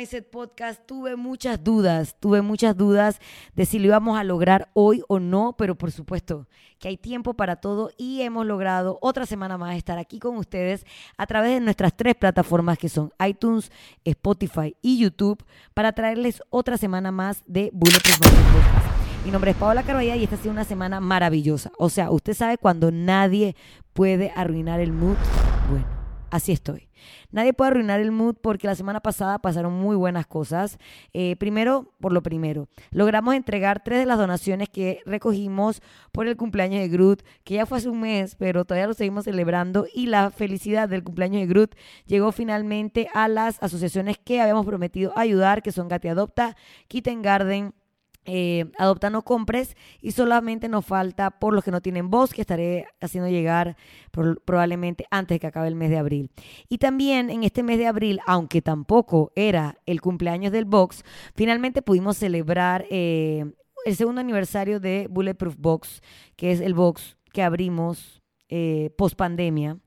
Mindset Podcast. Tuve muchas dudas, tuve muchas dudas de si lo íbamos a lograr hoy o no, pero por supuesto que hay tiempo para todo y hemos logrado otra semana más estar aquí con ustedes a través de nuestras tres plataformas que son iTunes, Spotify y YouTube para traerles otra semana más de Bulletproof Mindset Podcast. Mi nombre es Paola Carballeda y esta ha sido una semana maravillosa. O sea, usted sabe cuando nadie puede arruinar el mood. Bueno, así estoy. Nadie puede arruinar el mood porque la semana pasada pasaron muy buenas cosas. Eh, primero, por lo primero, logramos entregar tres de las donaciones que recogimos por el cumpleaños de Groot, que ya fue hace un mes, pero todavía lo seguimos celebrando. Y la felicidad del cumpleaños de Groot llegó finalmente a las asociaciones que habíamos prometido ayudar, que son Gati Adopta, Kitten Garden, eh, adopta no compres y solamente nos falta por los que no tienen voz que estaré haciendo llegar probablemente antes de que acabe el mes de abril. Y también en este mes de abril aunque tampoco era el cumpleaños del box finalmente pudimos celebrar eh, el segundo aniversario de Bulletproof Box que es el box que abrimos eh, post pandemia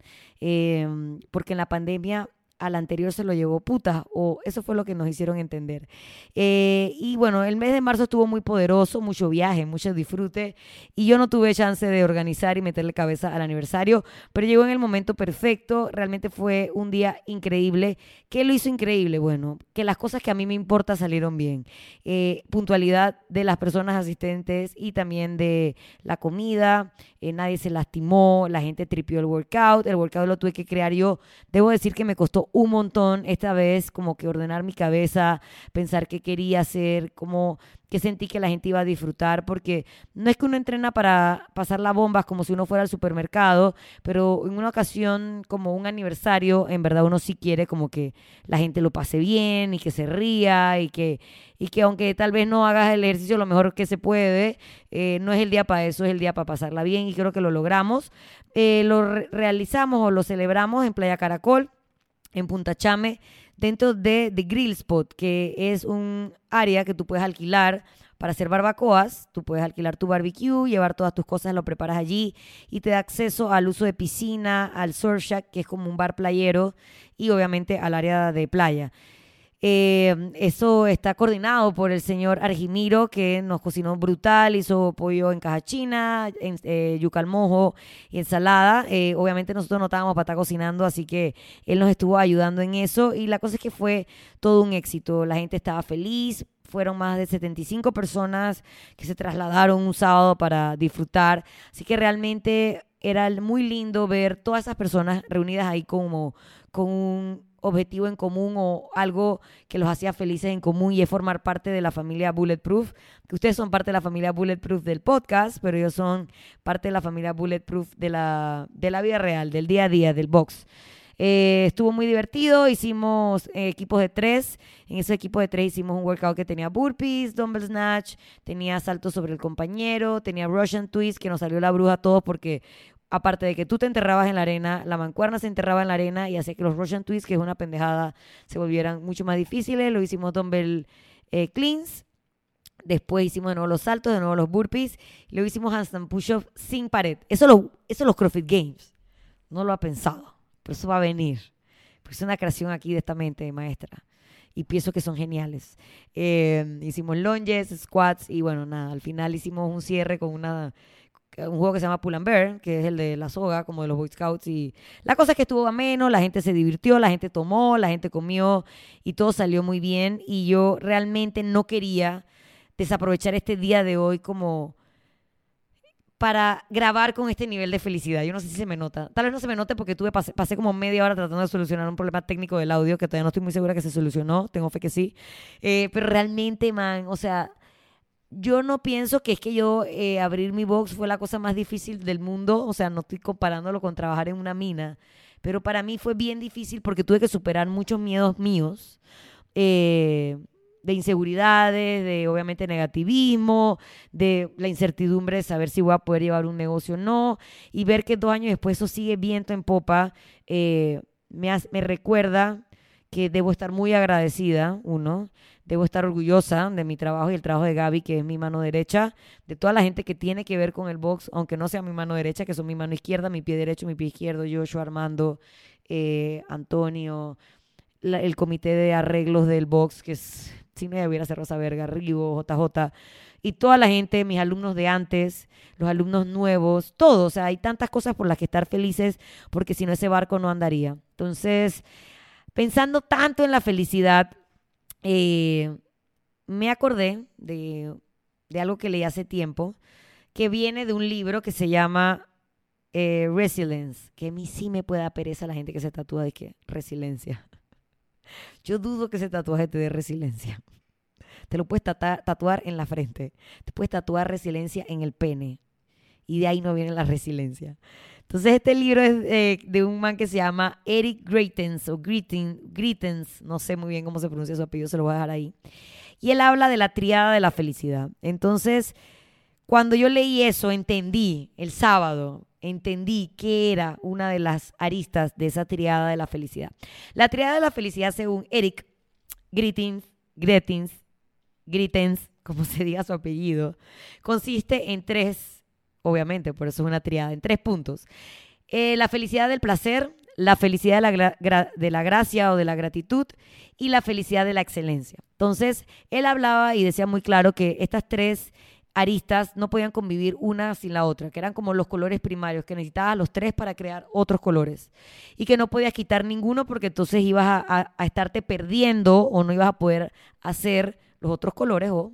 eh, porque en la pandemia al anterior se lo llevó puta, o eso fue lo que nos hicieron entender. Eh, y bueno, el mes de marzo estuvo muy poderoso, mucho viaje, mucho disfrute, y yo no tuve chance de organizar y meterle cabeza al aniversario, pero llegó en el momento perfecto, realmente fue un día increíble. ¿Qué lo hizo increíble? Bueno, que las cosas que a mí me importa salieron bien. Eh, puntualidad de las personas asistentes y también de la comida, eh, nadie se lastimó, la gente tripió el workout, el workout lo tuve que crear yo, debo decir que me costó un montón esta vez como que ordenar mi cabeza, pensar qué quería hacer, como que sentí que la gente iba a disfrutar, porque no es que uno entrena para pasar la bomba como si uno fuera al supermercado, pero en una ocasión como un aniversario, en verdad uno sí quiere como que la gente lo pase bien y que se ría y que, y que aunque tal vez no hagas el ejercicio lo mejor que se puede, eh, no es el día para eso, es el día para pasarla bien y creo que lo logramos. Eh, lo realizamos o lo celebramos en Playa Caracol en Punta Chame, dentro de The Grill Spot, que es un área que tú puedes alquilar para hacer barbacoas. Tú puedes alquilar tu barbecue, llevar todas tus cosas, lo preparas allí y te da acceso al uso de piscina, al surf shack, que es como un bar playero, y obviamente al área de playa. Eh, eso está coordinado por el señor Argimiro, que nos cocinó brutal, hizo pollo en caja china, en, eh, yuca al mojo y ensalada. Eh, obviamente nosotros no estábamos para estar cocinando, así que él nos estuvo ayudando en eso. Y la cosa es que fue todo un éxito. La gente estaba feliz. Fueron más de 75 personas que se trasladaron un sábado para disfrutar. Así que realmente era muy lindo ver todas esas personas reunidas ahí como con un objetivo en común o algo que los hacía felices en común y es formar parte de la familia Bulletproof, que ustedes son parte de la familia Bulletproof del podcast, pero ellos son parte de la familia Bulletproof de la, de la vida real, del día a día, del box. Eh, estuvo muy divertido, hicimos eh, equipos de tres. En ese equipo de tres hicimos un workout que tenía burpees, dumbbell snatch, tenía saltos sobre el compañero, tenía Russian twist, que nos salió la bruja a todos porque aparte de que tú te enterrabas en la arena, la mancuerna se enterraba en la arena y hacía que los Russian twists, que es una pendejada, se volvieran mucho más difíciles. Lo hicimos dumbbell eh, cleans. Después hicimos de nuevo los saltos, de nuevo los burpees. Luego hicimos handstand push-up sin pared. Eso, lo, eso los CrossFit Games. No lo ha pensado. Pero eso va a venir. Pues es una creación aquí de esta mente, maestra. Y pienso que son geniales. Eh, hicimos lunges, squats y bueno, nada. Al final hicimos un cierre con una un juego que se llama Pull and Bear, que es el de la soga, como de los Boy Scouts. Y la cosa es que estuvo ameno, la gente se divirtió, la gente tomó, la gente comió y todo salió muy bien. Y yo realmente no quería desaprovechar este día de hoy como para grabar con este nivel de felicidad. Yo no sé si se me nota. Tal vez no se me note porque tuve pasé, como media hora tratando de solucionar un problema técnico del audio que todavía no estoy muy segura que se solucionó. Tengo fe que sí. Eh, pero realmente, man, o sea yo no pienso que es que yo eh, abrir mi box fue la cosa más difícil del mundo, o sea, no estoy comparándolo con trabajar en una mina, pero para mí fue bien difícil porque tuve que superar muchos miedos míos, eh, de inseguridades, de obviamente negativismo, de la incertidumbre de saber si voy a poder llevar un negocio o no, y ver que dos años después eso sigue viento en popa, eh, me, me recuerda que debo estar muy agradecida, uno, debo estar orgullosa de mi trabajo y el trabajo de Gaby, que es mi mano derecha, de toda la gente que tiene que ver con el box, aunque no sea mi mano derecha, que son mi mano izquierda, mi pie derecho, mi pie izquierdo, Joshua, Armando, eh, Antonio, el comité de arreglos del box, que es, si no hubiera Rosa Verga, Rigo, JJ, y toda la gente, mis alumnos de antes, los alumnos nuevos, todo. O sea, hay tantas cosas por las que estar felices, porque si no ese barco no andaría. Entonces, pensando tanto en la felicidad, eh, me acordé de, algo que leí hace tiempo, que viene de un libro que se llama eh, Resilience, que a mí sí me puede dar pereza la gente que se tatúa de que resiliencia. Yo dudo que ese tatuaje te dé resiliencia. Te lo puedes tatuar en la frente, te puedes tatuar resiliencia en el pene y de ahí no viene la resiliencia. Entonces este libro es eh, de un man que se llama Eric Greitens o Greitens, Greitens, no sé muy bien cómo se pronuncia su apellido, se lo voy a dejar ahí. Y él habla de la triada de la felicidad. Entonces, cuando yo leí eso, entendí el sábado, entendí que era una de las aristas de esa triada de la felicidad. La triada de la felicidad, según Eric Greitens, Greitens, Greitens, como se diga su apellido, consiste en tres, obviamente, por eso es una triada, en tres puntos. Eh, la felicidad del placer, la felicidad de la, de la gracia o de la gratitud y la felicidad de la excelencia. Entonces, él hablaba y decía muy claro que estas tres aristas no podían convivir una sin la otra, que eran como los colores primarios, que necesitabas los tres para crear otros colores y que no podías quitar ninguno porque entonces ibas a, a- a estarte perdiendo o no ibas a poder hacer los otros colores o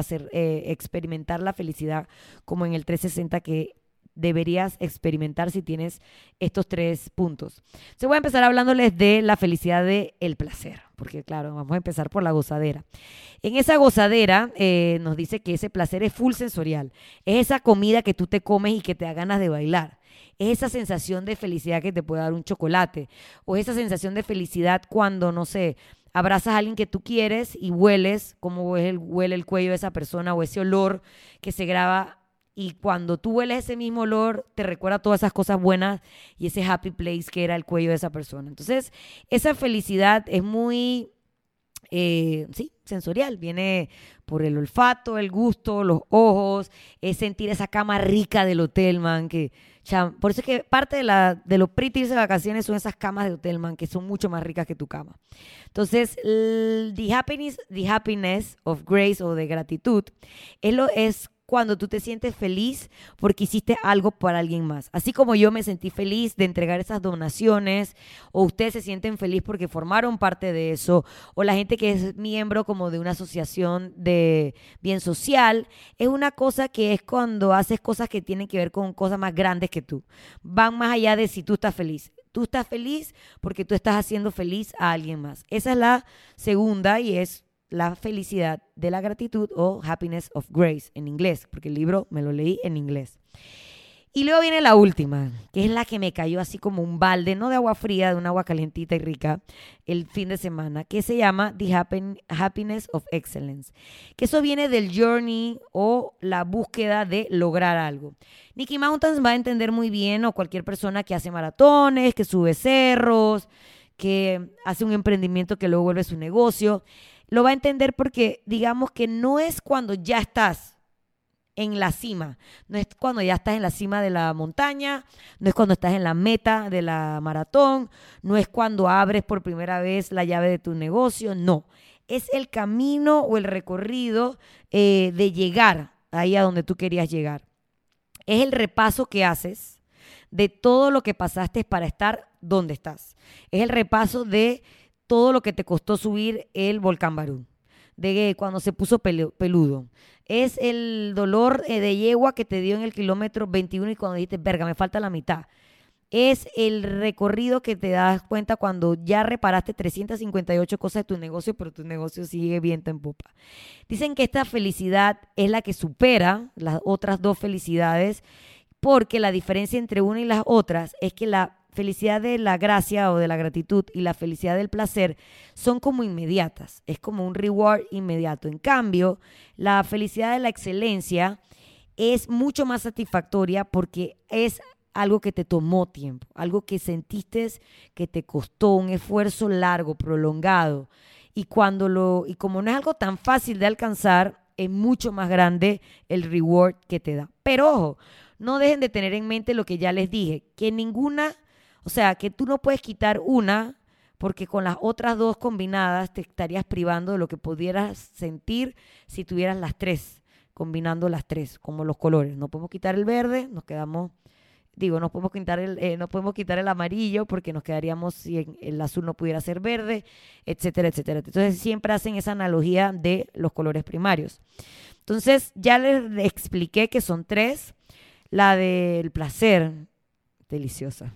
hacer eh, experimentar la felicidad como en el 360 que deberías experimentar si tienes estos tres puntos. Se voy a empezar hablándoles de la felicidad del el placer, porque claro, vamos a empezar por la gozadera. En esa gozadera eh, nos dice que ese placer es full sensorial. Es esa comida que tú te comes y que te da ganas de bailar. Es esa sensación de felicidad que te puede dar un chocolate. O esa sensación de felicidad cuando, no sé, abrazas a alguien que tú quieres y hueles el, huele el cuello de esa persona o ese olor que se graba. Y cuando tú hueles ese mismo olor, te recuerda todas esas cosas buenas y ese happy place que era el cuello de esa persona. Entonces, esa felicidad es muy eh, sí, sensorial. Viene por el olfato, el gusto, los ojos, es sentir esa cama rica del hotel, man. Que, por eso es que parte de, la, de los pretty de vacaciones son esas camas de hotel, man, que son mucho más ricas que tu cama. Entonces, the, happiness, the happiness of grace o de gratitud es, lo, es cuando tú te sientes feliz porque hiciste algo para alguien más. Así como yo me sentí feliz de entregar esas donaciones, o ustedes se sienten feliz porque formaron parte de eso, o la gente que es miembro como de una asociación de bien social, es una cosa que es cuando haces cosas que tienen que ver con cosas más grandes que tú. Van más allá de si tú estás feliz. Tú estás feliz porque tú estás haciendo feliz a alguien más. Esa es la segunda y es la felicidad de la gratitud o happiness of grace en inglés, porque el libro me lo leí en inglés. Y luego viene la última, que es la que me cayó así como un balde, no de agua fría, de un agua calentita y rica, el fin de semana, que se llama The Happiness of Excellence. Que eso viene del journey o la búsqueda de lograr algo. Nicky Mountains va a entender muy bien, o cualquier persona que hace maratones, que sube cerros, que hace un emprendimiento que luego vuelve su negocio, lo va a entender porque digamos que no es cuando ya estás en la cima, no es cuando ya estás en la cima de la montaña, no es cuando estás en la meta de la maratón, no es cuando abres por primera vez la llave de tu negocio, no, es el camino o el recorrido eh, de llegar ahí a donde tú querías llegar. Es el repaso que haces de todo lo que pasaste para estar donde estás. Es el repaso de todo lo que te costó subir el volcán Barú, de cuando se puso pelu- peludo. Es el dolor eh, de yegua que te dio en el kilómetro 21 y cuando dijiste, verga, me falta la mitad. Es el recorrido que te das cuenta cuando ya reparaste 358 cosas de tu negocio, pero tu negocio sigue viento en popa. Dicen que esta felicidad es la que supera las otras dos felicidades, porque la diferencia entre una y las otras es que la felicidad de la gracia o de la gratitud y la felicidad del placer son como inmediatas, es como un reward inmediato. En cambio, la felicidad de la excelencia es mucho más satisfactoria porque es algo que te tomó tiempo, algo que sentiste que te costó un esfuerzo largo, prolongado. Y cuando lo y como no es algo tan fácil de alcanzar, es mucho más grande el reward que te da. Pero ojo, no dejen de tener en mente lo que ya les dije, que ninguna, o sea, que tú no puedes quitar una porque con las otras dos combinadas te estarías privando de lo que pudieras sentir si tuvieras las tres, combinando las tres, como los colores. No podemos quitar el verde, nos quedamos, digo, no podemos quitar el, eh, no podemos quitar el amarillo porque nos quedaríamos si el azul no pudiera ser verde, etcétera, etcétera. Entonces siempre hacen esa analogía de los colores primarios. Entonces ya les expliqué que son tres. La del placer, deliciosa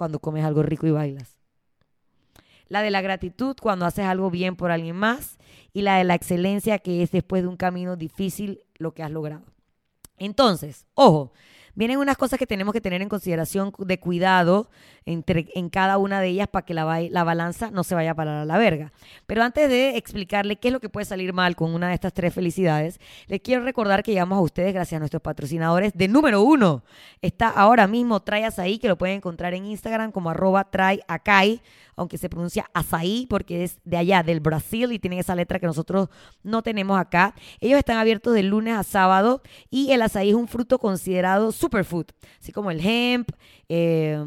cuando comes algo rico y bailas. La de la gratitud cuando haces algo bien por alguien más. Y la de la excelencia que es después de un camino difícil lo que has logrado. Entonces, ojo, vienen unas cosas que tenemos que tener en consideración de cuidado entre, en cada una de ellas para que la, la balanza no se vaya a parar a la verga. Pero antes de explicarle qué es lo que puede salir mal con una de estas tres felicidades, les quiero recordar que llegamos a ustedes gracias a nuestros patrocinadores de número uno. Está ahora mismo Trae ahí que lo pueden encontrar en Instagram como arroba Acai aunque se pronuncia açaí porque es de allá, del Brasil, y tienen esa letra que nosotros no tenemos acá. Ellos están abiertos de lunes a sábado y el azaí es un fruto considerado superfood, así como el hemp, eh,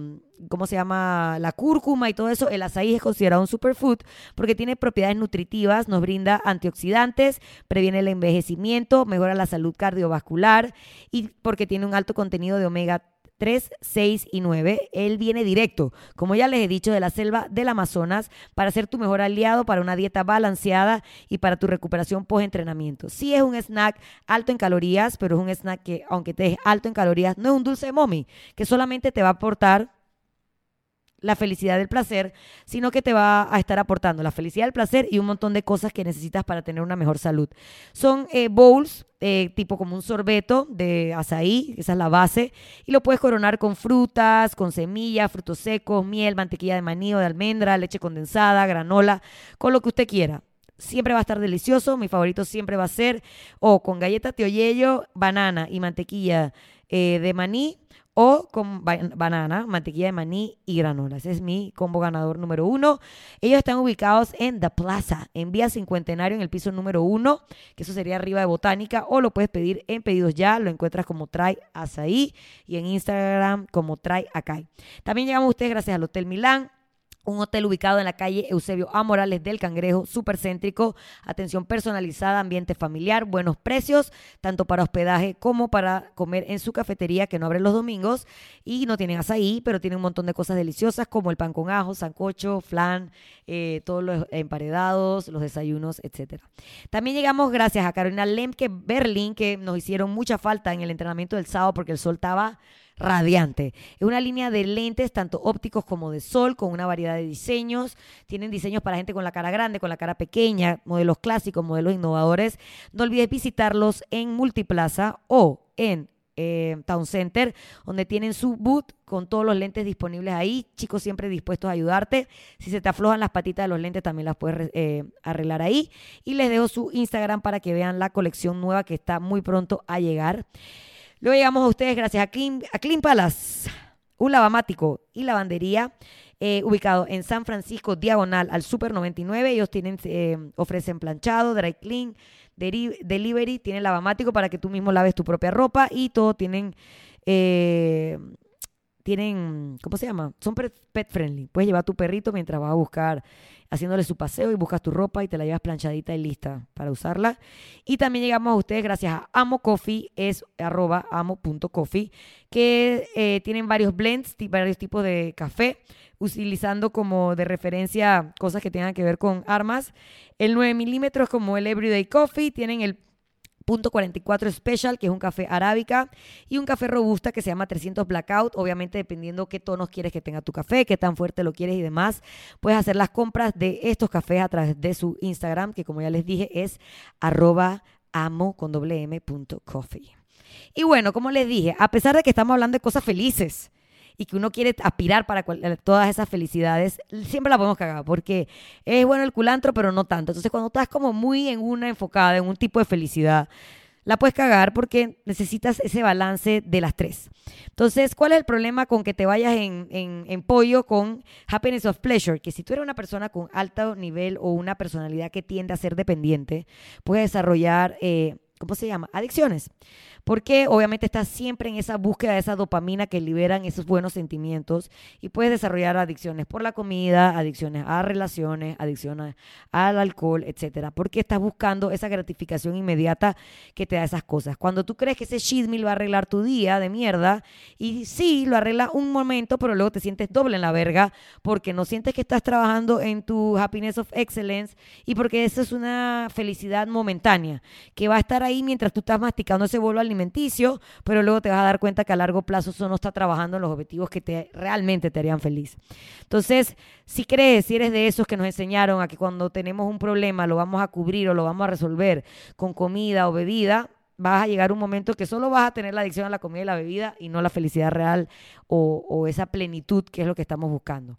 ¿cómo se llama? La cúrcuma y todo eso, el azaí es considerado un superfood porque tiene propiedades nutritivas, nos brinda antioxidantes, previene el envejecimiento, mejora la salud cardiovascular y porque tiene un alto contenido de omega 3, 6 y 9. Él viene directo, como ya les he dicho, de la selva del Amazonas para ser tu mejor aliado para una dieta balanceada y para tu recuperación post-entrenamiento. Sí es un snack alto en calorías, pero es un snack que, aunque te es alto en calorías, no es un dulce mommy, que solamente te va a aportar la felicidad del placer, sino que te va a estar aportando la felicidad del placer y un montón de cosas que necesitas para tener una mejor salud. Son eh, bowls eh, tipo como un sorbeto de azaí, esa es la base, y lo puedes coronar con frutas, con semillas, frutos secos, miel, mantequilla de maní o de almendra, leche condensada, granola, con lo que usted quiera. Siempre va a estar delicioso, mi favorito siempre va a ser o con galleta teoyello, banana y mantequilla eh, de maní o con banana, mantequilla de maní y granola. Ese es mi combo ganador número uno. Ellos están ubicados en The Plaza, en Vía Cincuentenario, en el piso número uno, que eso sería arriba de Botánica, o lo puedes pedir en pedidos ya. Lo encuentras como Try Azaí y en Instagram como Try Acai. También llegamos ustedes gracias al Hotel Milán un hotel ubicado en la calle Eusebio A. Morales del Cangrejo, súper céntrico, atención personalizada, ambiente familiar, buenos precios, tanto para hospedaje como para comer en su cafetería que no abre los domingos y no tienen azaí, pero tienen un montón de cosas deliciosas como el pan con ajo, sancocho, flan, eh, todos los emparedados, los desayunos, etcétera. También llegamos gracias a Carolina Lemke Berlin que nos hicieron mucha falta en el entrenamiento del sábado porque el sol estaba radiante. Es una línea de lentes, tanto ópticos como de sol, con una variedad de diseños. Tienen diseños para gente con la cara grande, con la cara pequeña, modelos clásicos, modelos innovadores. No olvides visitarlos en Multiplaza o en eh, Town Center, donde tienen su boot con todos los lentes disponibles ahí. Chicos, siempre dispuestos a ayudarte. Si se te aflojan las patitas de los lentes, también las puedes eh, arreglar ahí. Y les dejo su Instagram para que vean la colección nueva que está muy pronto a llegar. Luego llegamos a ustedes gracias a Clean, a Palace, un lavamático y lavandería eh, ubicado en San Francisco, diagonal al Super 99. Ellos tienen, eh, ofrecen planchado, dry clean, delivery, tienen lavamático para que tú mismo laves tu propia ropa y todo tienen... Eh, tienen, ¿cómo se llama? Son pet friendly. Puedes llevar tu perrito mientras vas a buscar, haciéndole su paseo y buscas tu ropa y te la llevas planchadita y lista para usarla. Y también llegamos a ustedes gracias a Amo Coffee, es arroba amo.coffee, que eh, tienen varios blends, varios tipos de café, utilizando como de referencia cosas que tengan que ver con armas. El 9 milímetros como el Everyday Coffee, tienen el Punto 44 Special, que es un café arábica, y un café robusta que se llama 300 Blackout, obviamente dependiendo qué tonos quieres que tenga tu café, qué tan fuerte lo quieres y demás. Puedes hacer las compras de estos cafés a través de su Instagram, que como ya les dije es arroba amo con doble punto coffee. Y bueno, como les dije, a pesar de que estamos hablando de cosas felices, y que uno quiere aspirar para eh, todas esas felicidades, siempre la podemos cagar, porque es bueno el culantro, pero no tanto. Entonces, cuando estás como muy en una enfocada, en un tipo de felicidad, la puedes cagar porque necesitas ese balance de las tres. Entonces, ¿cuál es el problema con que te vayas en, en, pollo con happiness of pleasure? Que si tú eres una persona con alto nivel o una personalidad que tiende a ser dependiente, puedes desarrollar... Eh, ¿cómo se llama? Adicciones. Porque obviamente estás siempre en esa búsqueda de esa dopamina que liberan esos buenos sentimientos y puedes desarrollar adicciones por la comida, adicciones a relaciones, adicciones al alcohol, etcétera. Porque estás buscando esa gratificación inmediata que te da esas cosas. Cuando tú crees que ese cheat meal va a arreglar tu día de mierda y sí, lo arregla un momento, pero luego te sientes doble en la verga porque no sientes que estás trabajando en tu happiness of excellence y porque eso es una felicidad momentánea que va a estar ahí mientras tú estás masticando ese bolo alimenticio, pero luego te vas a dar cuenta que a largo plazo eso no está trabajando en los objetivos que te realmente te harían feliz. Entonces, si crees, si eres de esos que nos enseñaron a que cuando tenemos un problema lo vamos a cubrir o lo vamos a resolver con comida o bebida, vas a llegar un momento que solo vas a tener la adicción a la comida y la bebida y no la felicidad real o, o, esa plenitud que es lo que estamos buscando.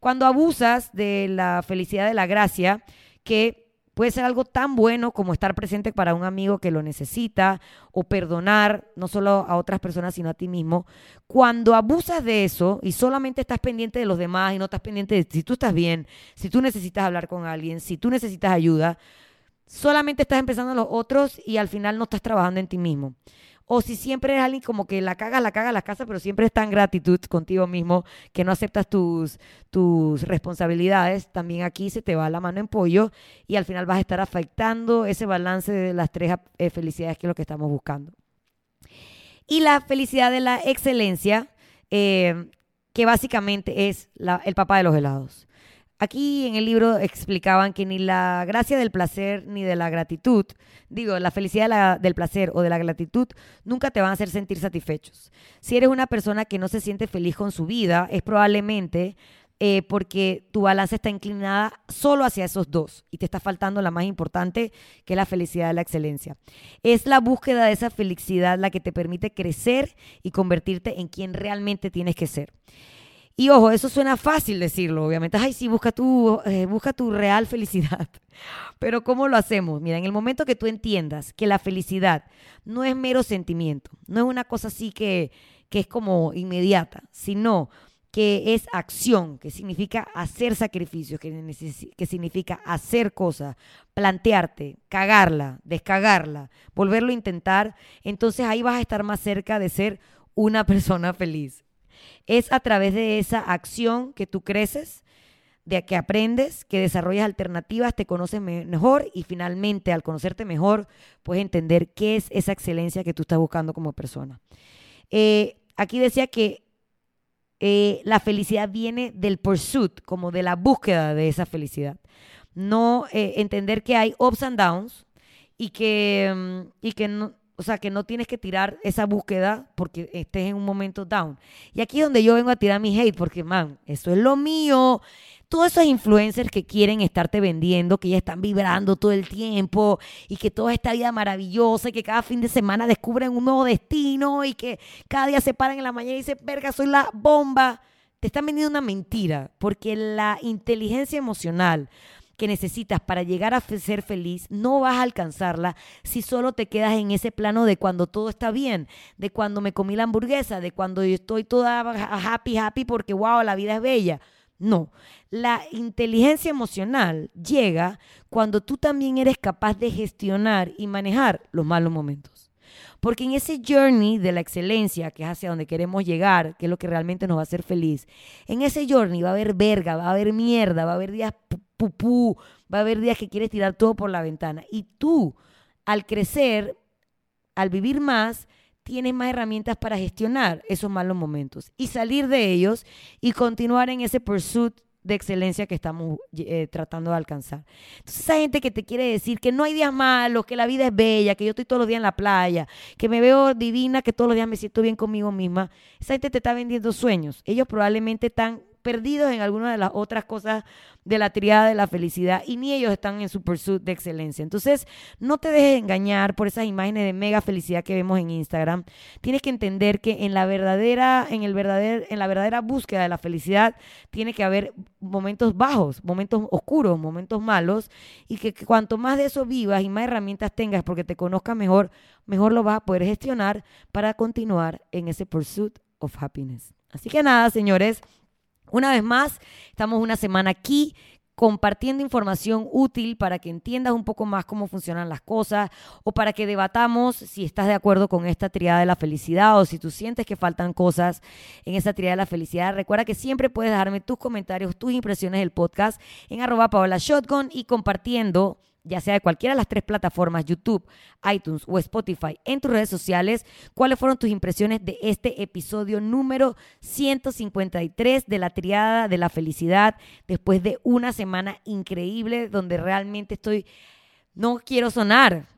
Cuando abusas de la felicidad de la gracia, que Puede ser algo tan bueno como estar presente para un amigo que lo necesita o perdonar no solo a otras personas, sino a ti mismo. Cuando abusas de eso y solamente estás pendiente de los demás y no estás pendiente de si tú estás bien, si tú necesitas hablar con alguien, si tú necesitas ayuda, solamente estás empezando a los otros y al final no estás trabajando en ti mismo o si siempre eres alguien como que la caga, la caga la casa, pero siempre está en gratitud contigo mismo, que no aceptas tus, tus responsabilidades, también aquí se te va la mano en pollo y al final vas a estar afectando ese balance de las tres eh, felicidades que es lo que estamos buscando. Y la felicidad de la excelencia, eh, que básicamente es el papá de los helados. Aquí en el libro explicaban que ni la gracia del placer ni de la gratitud, digo, la felicidad del placer o de la gratitud nunca te van a hacer sentir satisfechos. Si eres una persona que no se siente feliz con su vida, es probablemente eh, porque tu balanza está inclinada solo hacia esos dos y te está faltando la más importante, que es la felicidad de la excelencia. Es la búsqueda de esa felicidad la que te permite crecer y convertirte en quien realmente tienes que ser. Y ojo, eso suena fácil decirlo, obviamente. Ay, sí, busca tu, eh, busca tu real felicidad. Pero ¿cómo lo hacemos? Mira, en el momento que tú entiendas que la felicidad no es mero sentimiento, no es una cosa así que, que es como inmediata, sino que es acción, que significa hacer sacrificios, que, que significa hacer cosas, plantearte, cagarla, descagarla, volverlo a intentar, entonces ahí vas a estar más cerca de ser una persona feliz. Es a través de esa acción que tú creces, de que aprendes, que desarrollas alternativas, te conoces mejor y finalmente al conocerte mejor puedes entender qué es esa excelencia que tú estás buscando como persona. Eh, aquí decía que eh, la felicidad viene del pursuit, como de la búsqueda de esa felicidad. No eh, entender que hay ups and downs y que, mm, y que no, o sea, que no tienes que tirar esa búsqueda porque estés en un momento down. Y aquí es donde yo vengo a tirar mi hate, porque, man, eso es lo mío. Todos esos influencers que quieren estarte vendiendo, que ya están vibrando todo el tiempo y que toda esta vida maravillosa y que cada fin de semana descubren un nuevo destino y que cada día se paran en la mañana y dicen, verga, soy la bomba. Te están vendiendo una mentira, porque la inteligencia emocional, que necesitas para llegar a ser feliz, no vas a alcanzarla si solo te quedas en ese plano de cuando todo está bien, de cuando me comí la hamburguesa, de cuando estoy toda happy, happy porque wow, la vida es bella. No, la inteligencia emocional llega cuando tú también eres capaz de gestionar y manejar los malos momentos. Porque en ese journey de la excelencia, que es hacia donde queremos llegar, que es lo que realmente nos va a hacer feliz, en ese journey va a haber verga, va a haber mierda, va a haber días pupú, va a haber días que quieres tirar todo por la ventana. Y tú, al crecer, al vivir más, tienes más herramientas para gestionar esos malos momentos y salir de ellos y continuar en ese pursuit de excelencia que estamos eh, tratando de alcanzar. Entonces, esa gente que te quiere decir que no hay días malos, que la vida es bella, que yo estoy todos los días en la playa, que me veo divina, que todos los días me siento bien conmigo misma, esa gente te está vendiendo sueños. Ellos probablemente están perdidos en alguna de las otras cosas de la triada de la felicidad y ni ellos están en su pursuit de excelencia. Entonces, no te dejes engañar por esas imágenes de mega felicidad que vemos en Instagram. Tienes que entender que en la verdadera en el verdadero en la verdadera búsqueda de la felicidad tiene que haber momentos bajos, momentos oscuros, momentos malos y que, que cuanto más de eso vivas y más herramientas tengas porque te conozcas mejor, mejor lo vas a poder gestionar para continuar en ese pursuit of happiness. Así que nada, señores, una vez más, estamos una semana aquí compartiendo información útil para que entiendas un poco más cómo funcionan las cosas o para que debatamos si estás de acuerdo con esta triada de la felicidad o si tú sientes que faltan cosas en esa triada de la felicidad. Recuerda que siempre puedes dejarme tus comentarios, tus impresiones del podcast en arroba Paola Shotgun y compartiendo ya sea de cualquiera de las tres plataformas, YouTube, iTunes o Spotify, en tus redes sociales, cuáles fueron tus impresiones de este episodio número 153 de la triada de la felicidad, después de una semana increíble donde realmente estoy, no quiero sonar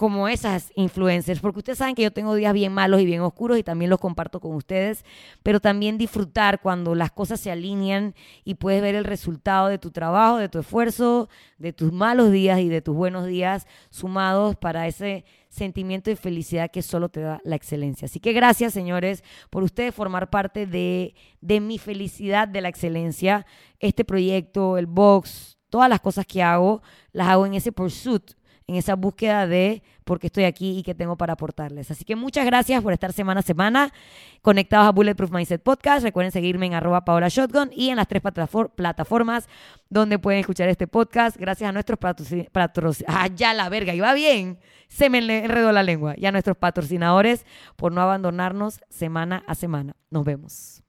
como esas influencers, porque ustedes saben que yo tengo días bien malos y bien oscuros y también los comparto con ustedes, pero también disfrutar cuando las cosas se alinean y puedes ver el resultado de tu trabajo, de tu esfuerzo, de tus malos días y de tus buenos días sumados para ese sentimiento de felicidad que solo te da la excelencia. Así que gracias, señores, por ustedes formar parte de, de mi felicidad de la excelencia. Este proyecto, el box, todas las cosas que hago, las hago en ese pursuit en esa búsqueda de por qué estoy aquí y qué tengo para aportarles. Así que muchas gracias por estar semana a semana conectados a Bulletproof Mindset Podcast. Recuerden seguirme en arroba Paola Shotgun y en las tres plataformas donde pueden escuchar este podcast. Gracias a nuestros patrocinadores. Ah, ya la verga, iba bien. Se me enredó la lengua. Y a nuestros patrocinadores por no abandonarnos semana a semana. Nos vemos.